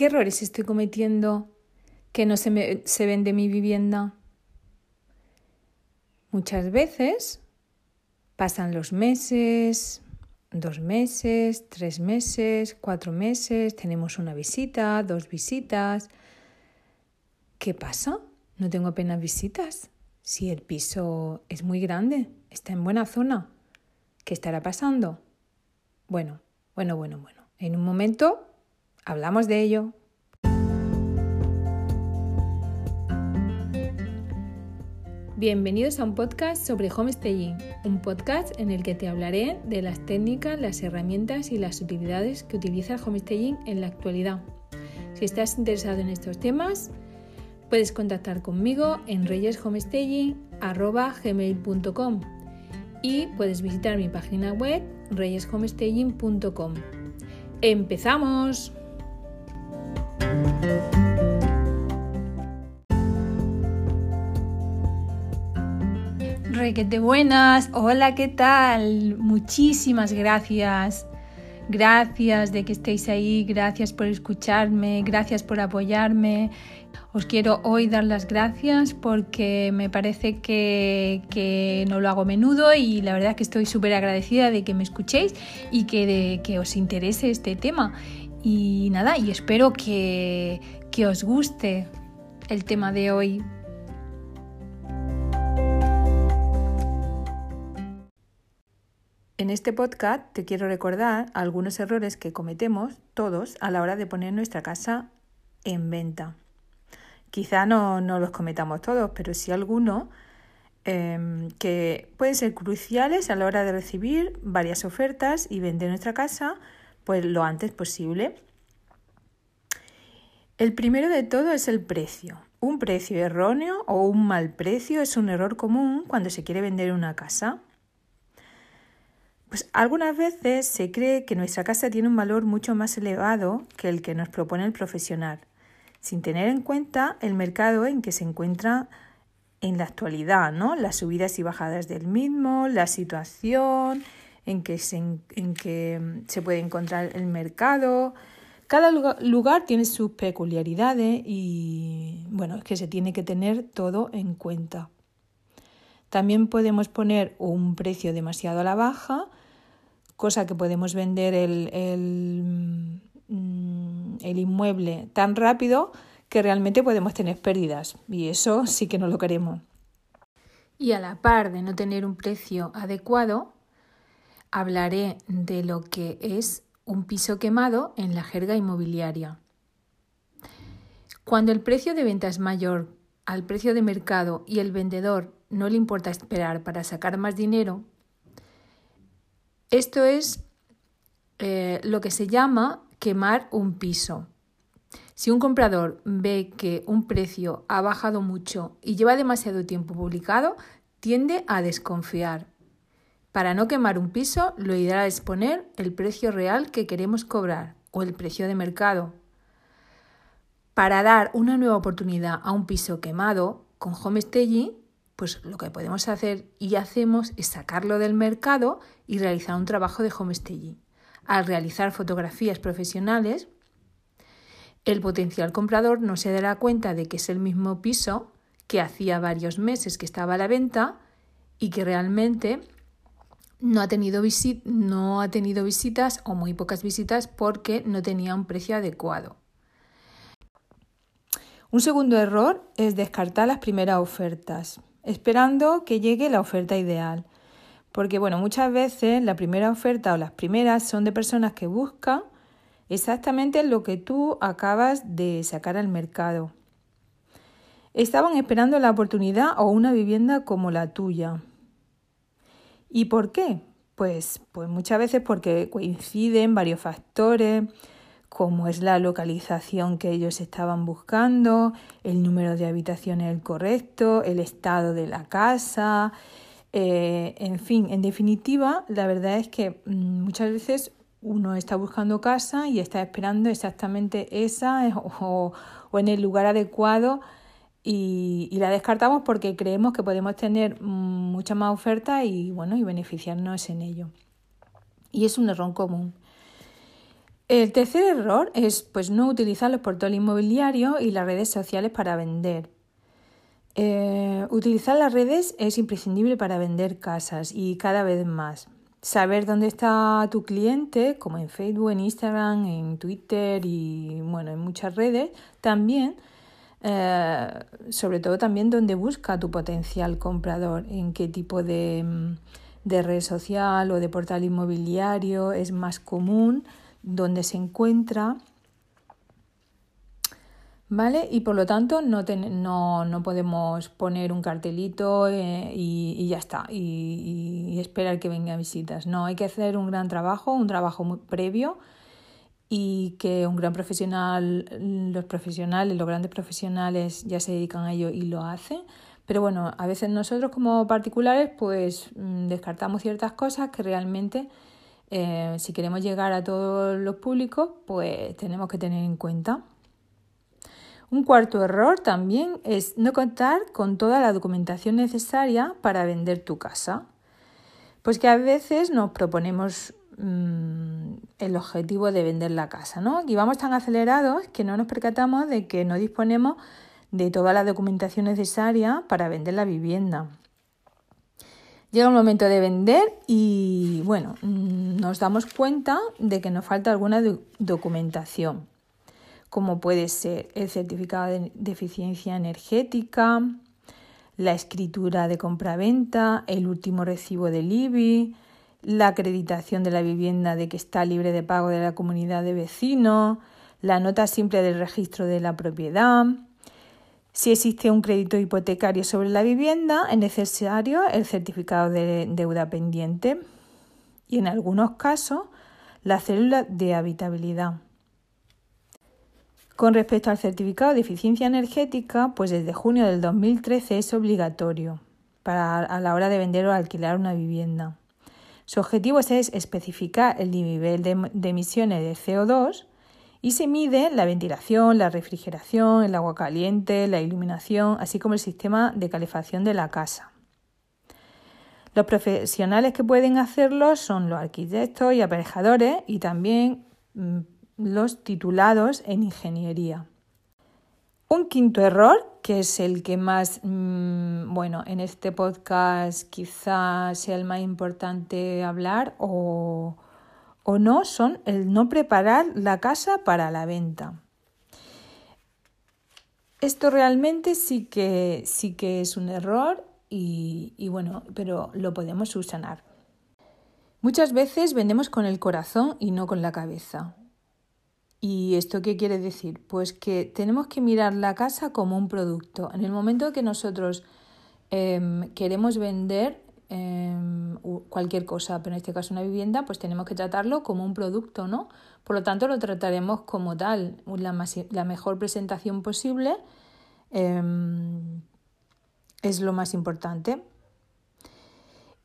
¿Qué errores estoy cometiendo que no se, me, se ven de mi vivienda? Muchas veces pasan los meses, dos meses, tres meses, cuatro meses, tenemos una visita, dos visitas. ¿Qué pasa? No tengo apenas visitas. Si el piso es muy grande, está en buena zona, ¿qué estará pasando? Bueno, bueno, bueno, bueno. En un momento hablamos de ello. Bienvenidos a un podcast sobre homestaying, un podcast en el que te hablaré de las técnicas, las herramientas y las utilidades que utiliza el homestaying en la actualidad. Si estás interesado en estos temas, puedes contactar conmigo en reyeshomestaging.com y puedes visitar mi página web reyeshomestaging.com. ¡Empezamos! Requete buenas, hola, ¿qué tal? Muchísimas gracias. Gracias de que estéis ahí, gracias por escucharme, gracias por apoyarme. Os quiero hoy dar las gracias porque me parece que, que no lo hago menudo y la verdad que estoy súper agradecida de que me escuchéis y que, de, que os interese este tema. Y nada, y espero que, que os guste el tema de hoy. En este podcast te quiero recordar algunos errores que cometemos todos a la hora de poner nuestra casa en venta. Quizá no, no los cometamos todos, pero sí algunos eh, que pueden ser cruciales a la hora de recibir varias ofertas y vender nuestra casa pues lo antes posible. El primero de todo es el precio. Un precio erróneo o un mal precio es un error común cuando se quiere vender una casa. Pues algunas veces se cree que nuestra casa tiene un valor mucho más elevado que el que nos propone el profesional, sin tener en cuenta el mercado en que se encuentra en la actualidad, ¿no? Las subidas y bajadas del mismo, la situación en que se, en que se puede encontrar el mercado. Cada lugar tiene sus peculiaridades y bueno, es que se tiene que tener todo en cuenta. También podemos poner un precio demasiado a la baja cosa que podemos vender el, el, mm, el inmueble tan rápido que realmente podemos tener pérdidas y eso sí que no lo queremos. Y a la par de no tener un precio adecuado, hablaré de lo que es un piso quemado en la jerga inmobiliaria. Cuando el precio de venta es mayor al precio de mercado y el vendedor no le importa esperar para sacar más dinero, esto es eh, lo que se llama quemar un piso. Si un comprador ve que un precio ha bajado mucho y lleva demasiado tiempo publicado, tiende a desconfiar. Para no quemar un piso, lo ideal es poner el precio real que queremos cobrar o el precio de mercado. Para dar una nueva oportunidad a un piso quemado con homestaging, pues lo que podemos hacer y hacemos es sacarlo del mercado y realizar un trabajo de homestaging. Al realizar fotografías profesionales, el potencial comprador no se dará cuenta de que es el mismo piso que hacía varios meses que estaba a la venta y que realmente no ha tenido, no ha tenido visitas o muy pocas visitas porque no tenía un precio adecuado. Un segundo error es descartar las primeras ofertas esperando que llegue la oferta ideal. Porque bueno, muchas veces la primera oferta o las primeras son de personas que buscan exactamente lo que tú acabas de sacar al mercado. Estaban esperando la oportunidad o una vivienda como la tuya. ¿Y por qué? Pues, pues muchas veces porque coinciden varios factores, como es la localización que ellos estaban buscando, el número de habitaciones el correcto, el estado de la casa, eh, en fin, en definitiva, la verdad es que mm, muchas veces uno está buscando casa y está esperando exactamente esa o en el lugar adecuado y, y, la descartamos porque creemos que podemos tener mucha más oferta y bueno y beneficiarnos en ello. Y es un error común. El tercer error es pues, no utilizar los portales inmobiliarios y las redes sociales para vender. Eh, utilizar las redes es imprescindible para vender casas y cada vez más. Saber dónde está tu cliente, como en Facebook, en Instagram, en Twitter y bueno, en muchas redes, también, eh, sobre todo también dónde busca tu potencial comprador, en qué tipo de, de red social o de portal inmobiliario es más común, dónde se encuentra ¿Vale? Y por lo tanto no, no, no podemos poner un cartelito eh, y, ya está, y, esperar que vengan visitas. No, hay que hacer un gran trabajo, un trabajo muy previo y que un gran profesional, los profesionales, los grandes profesionales ya se dedican a ello y lo hacen. Pero bueno, a veces nosotros como particulares pues mm, descartamos ciertas cosas que realmente eh, si queremos llegar a todos los públicos pues tenemos que tener en cuenta. Un cuarto error también es no contar con toda la documentación necesaria para vender tu casa. Pues que a veces nos proponemos mm, el objetivo de vender la casa, ¿no? Y vamos tan acelerados que no nos percatamos de que no disponemos de toda la documentación necesaria para vender la vivienda. Llega el momento de vender y bueno, mm, nos damos cuenta de que nos falta alguna documentación como puede ser el certificado de, eficiencia energética, la escritura de compraventa, el último recibo del IBI, la acreditación de la vivienda de que está libre de pago de la comunidad de vecinos, la nota simple del registro de la propiedad. Si existe un crédito hipotecario sobre la vivienda, es necesario el certificado de deuda pendiente y en algunos casos la célula de habitabilidad. Con respecto al certificado de eficiencia energética, pues desde junio del 2013 es obligatorio para a la hora de vender o alquilar una vivienda. Su objetivo es especificar el nivel de, emisiones de CO2 y se mide la ventilación, la refrigeración, el agua caliente, la iluminación, así como el sistema de calefacción de la casa. Los profesionales que pueden hacerlo son los arquitectos y aparejadores y también mm, los titulados en ingeniería. Un quinto error, que es el que más, mm, bueno, en este podcast quizás sea el más importante hablar o, o no, son el no preparar la casa para la venta. Esto realmente sí que, sí que es un error y, y bueno, pero lo podemos subsanar. Muchas veces vendemos con el corazón y no con la cabeza. ¿Y esto qué quiere decir? Pues que tenemos que mirar la casa como un producto. En el momento que nosotros em, queremos vender em, cualquier cosa, pero en este caso una vivienda, pues tenemos que tratarlo como un producto, ¿no? Por lo tanto, lo trataremos como tal, la, la mejor presentación posible em, es lo más importante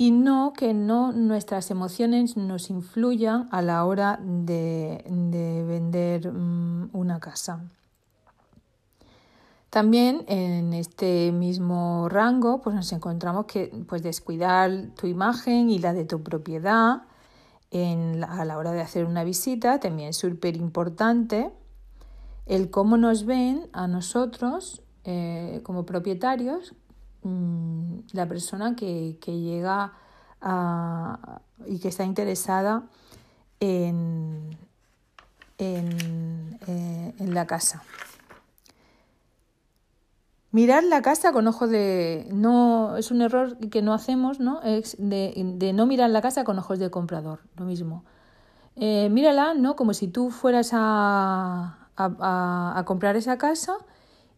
y no que no nuestras emociones nos influyan a la hora de, vender mm, una casa. También en este mismo rango pues nos encontramos que pues descuidar tu imagen y la de tu propiedad a la hora de hacer una visita también es súper importante. El cómo nos ven a nosotros eh, como propietarios Mm, la persona que, llega y que está interesada en, eh, en, la casa. Mirar la casa con ojos de. no Es un error que no hacemos, ¿no? Es de, no mirar la casa con ojos de comprador, lo mismo. Eh, mírala, ¿no? Como si tú fueras a, a comprar esa casa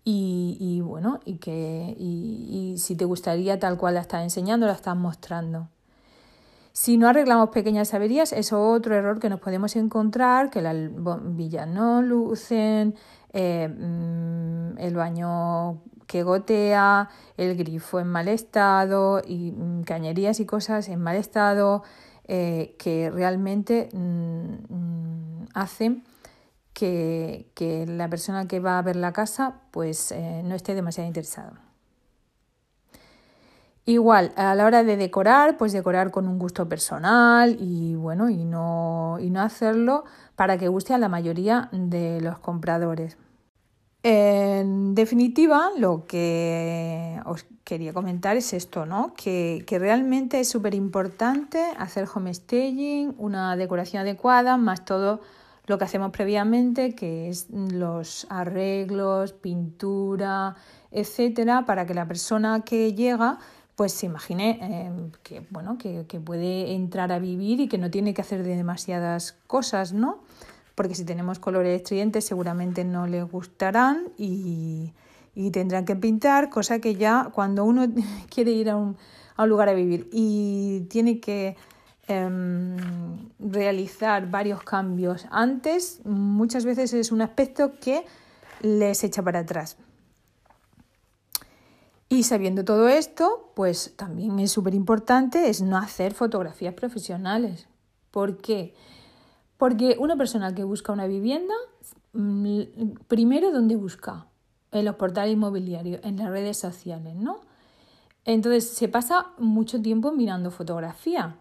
y, bueno, y que y, si te gustaría tal cual la estás enseñando, la estás mostrando. Si no arreglamos pequeñas averías, es otro error que nos podemos encontrar, que las villas no lucen, eh, mm, el baño que gotea, el grifo en mal estado, y mm, cañerías y cosas en mal estado, eh, que realmente mm, hacen que, la persona que va a ver la casa pues eh, no esté demasiado interesada. Igual, a la hora de decorar, pues decorar con un gusto personal y bueno, y no, y no hacerlo para que guste a la mayoría de los compradores. En definitiva, lo que os quería comentar es esto, ¿no? Que, que realmente es súper importante hacer homestaging, una decoración adecuada, más todo lo que hacemos previamente, que es los arreglos, pintura, etcétera, para que la persona que llega pues se imagine eh, que, bueno, que, puede entrar a vivir y que no tiene que hacer demasiadas cosas, ¿no? Porque si tenemos colores estridentes seguramente no le gustarán y, tendrán que pintar, cosa que ya cuando uno quiere ir a un, a un lugar a vivir y tiene que em, realizar varios cambios antes, muchas veces es un aspecto que les echa para atrás. Y sabiendo todo esto, pues también es súper importante es no hacer fotografías profesionales. ¿Por qué? Porque una persona que busca una vivienda, mm, primero, ¿dónde busca? En los portales inmobiliarios, en las redes sociales, ¿no? Entonces se pasa mucho tiempo mirando fotografía,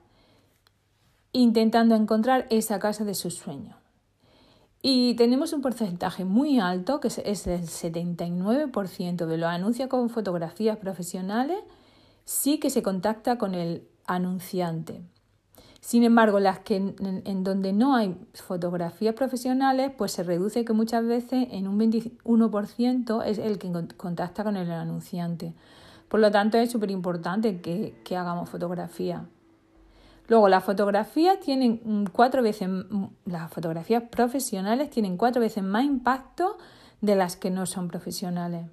intentando encontrar esa casa de sus sueños. Y tenemos un porcentaje muy alto, que es el 79% de los anuncios con fotografías profesionales, sí que se contacta con el anunciante. Sin embargo, las que en, donde no hay fotografías profesionales, pues se reduce que muchas veces en un 21% es el que contacta con el anunciante. Por lo tanto, es súper importante que, que hagamos fotografía. Luego, las fotografías tienen cuatro veces, las fotografías profesionales tienen cuatro veces más impacto de las que no son profesionales.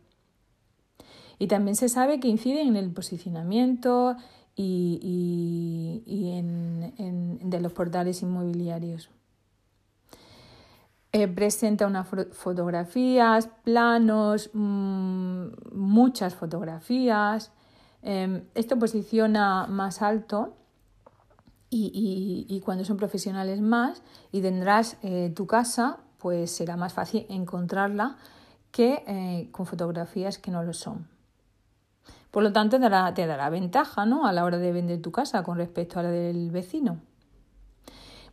Y también se sabe que inciden en el posicionamiento y, en, de los portales inmobiliarios. Eh, presenta unas fotografías, planos, mm, muchas fotografías. Em, esto posiciona más alto y, y, cuando son profesionales más y tendrás eh, tu casa, pues será más fácil encontrarla que eh, con fotografías que no lo son. Por lo tanto, te dará, te ventaja ¿no? a la hora de vender tu casa con respecto a la del vecino.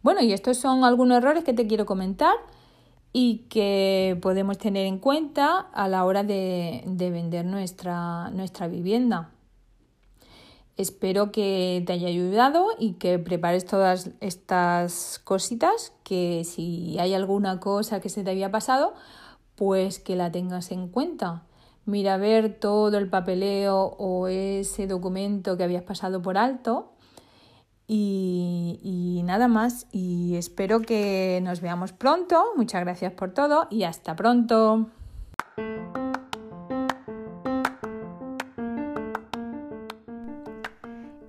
Bueno, y estos son algunos errores que te quiero comentar y que podemos tener en cuenta a la hora de, de vender nuestra, nuestra vivienda. Espero que te haya ayudado y que prepares todas estas cositas, que si hay alguna cosa que se te había pasado, pues que la tengas en cuenta. Mira a ver todo el papeleo o ese documento que habías pasado por alto. Y, y nada más, y espero que nos veamos pronto. Muchas gracias por todo y hasta pronto.